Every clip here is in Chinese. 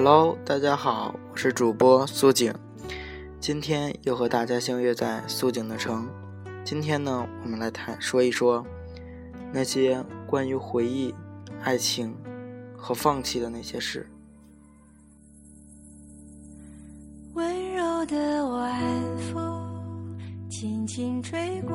Hello，大家好，我是主播苏景，今天又和大家相约在苏景的城。今天呢，我们来谈说一说那些关于回忆、爱情和放弃的那些事。温柔的晚风轻轻吹过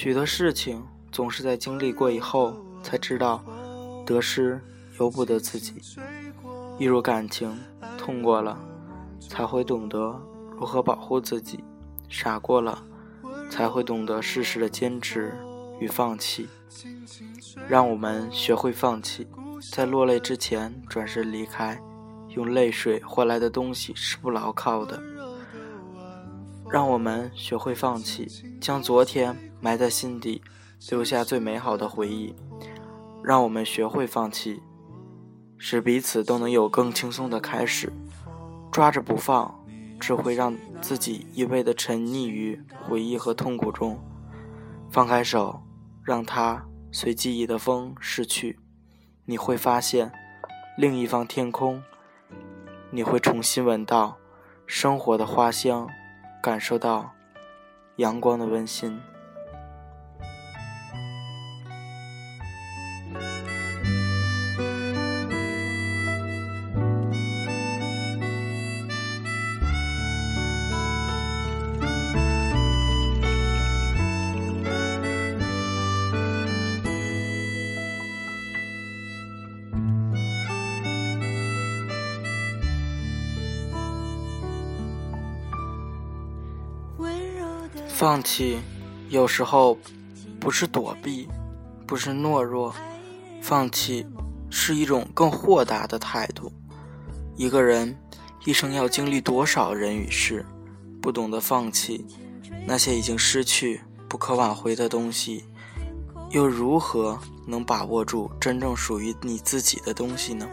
许多事情总是在经历过以后才知道，得失由不得自己。一如感情，痛过了，才会懂得如何保护自己；傻过了，才会懂得适时的坚持。与放弃，让我们学会放弃，在落泪之前转身离开。用泪水换来的东西是不牢靠的。让我们学会放弃，将昨天埋在心底，留下最美好的回忆。让我们学会放弃，使彼此都能有更轻松的开始。抓着不放，只会让自己一味的沉溺于回忆和痛苦中。放开手。让它随记忆的风逝去，你会发现另一方天空，你会重新闻到生活的花香，感受到阳光的温馨。放弃，有时候不是躲避，不是懦弱，放弃是一种更豁达的态度。一个人一生要经历多少人与事，不懂得放弃那些已经失去、不可挽回的东西，又如何能把握住真正属于你自己的东西呢？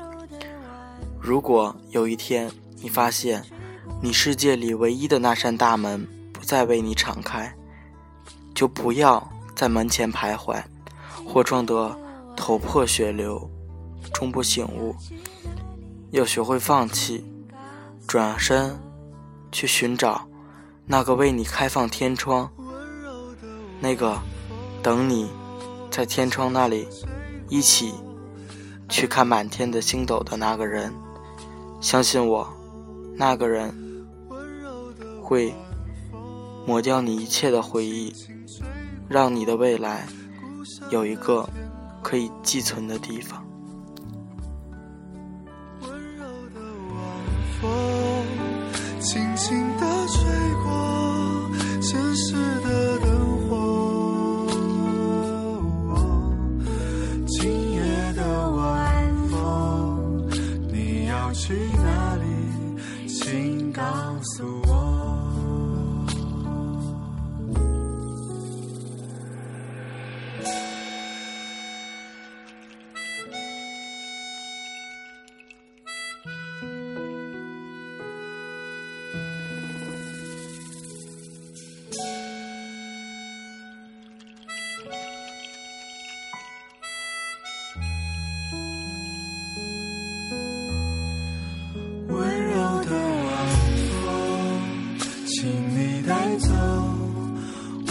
如果有一天你发现，你世界里唯一的那扇大门，再为你敞开，就不要在门前徘徊，或撞得头破血流，终不醒悟。要学会放弃，转身去寻找那个为你开放天窗，那个等你在天窗那里一起去看满天的星斗的那个人。相信我，那个人会。抹掉你一切的回忆，让你的未来有一个可以寄存的地方。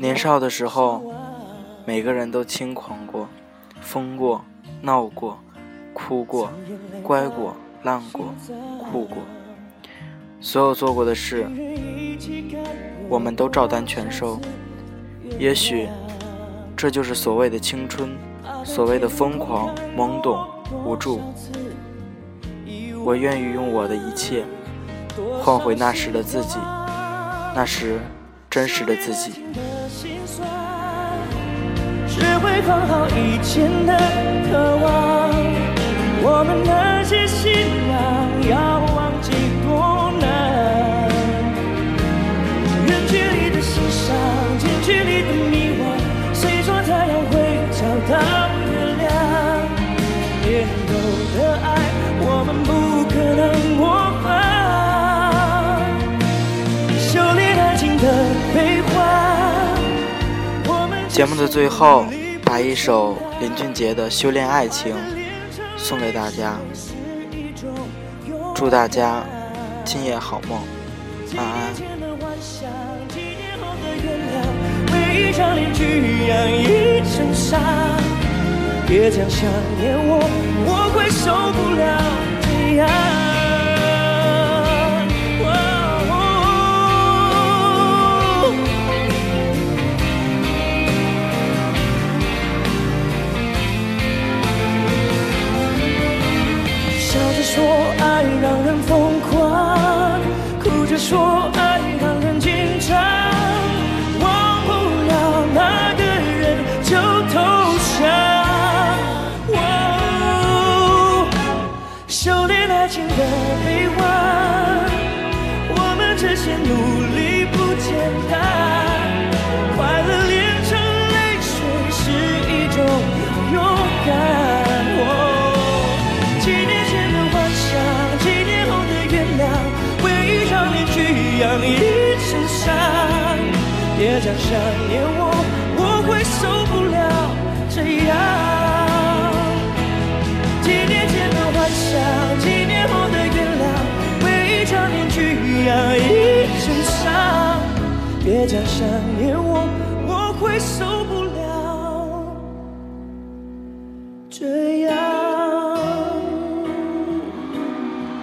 年少的时候，每个人都轻狂过，疯过，闹过，哭过，乖过，烂过，哭过。所有做过的事，我们都照单全收。也许，这就是所谓的青春，所谓的疯狂、懵懂、无助。我愿意用我的一切，换回那时的自己，那时真实的自己。学会放好以前的渴望，我们那些信仰要忘记多难。远距离的欣赏，近距离的迷惘，谁说太阳会找到月亮？年头的爱，我们不可能模仿。节目的最后，把一首林俊杰的《修炼爱情》送给大家，祝大家今夜好梦，晚安。一场恋剧养一身伤，别这样想念我，我会受说爱让人疯狂，哭着说爱让人紧张，忘不了那个人就投降。哦修炼爱情的悲欢，我们这些努力不简单，快乐炼成泪水是一种勇敢。一身伤。别讲想念我，我会受不了这样。几年前的幻想，几年后的原谅，为一张面具养一身伤。别讲想念我，我会受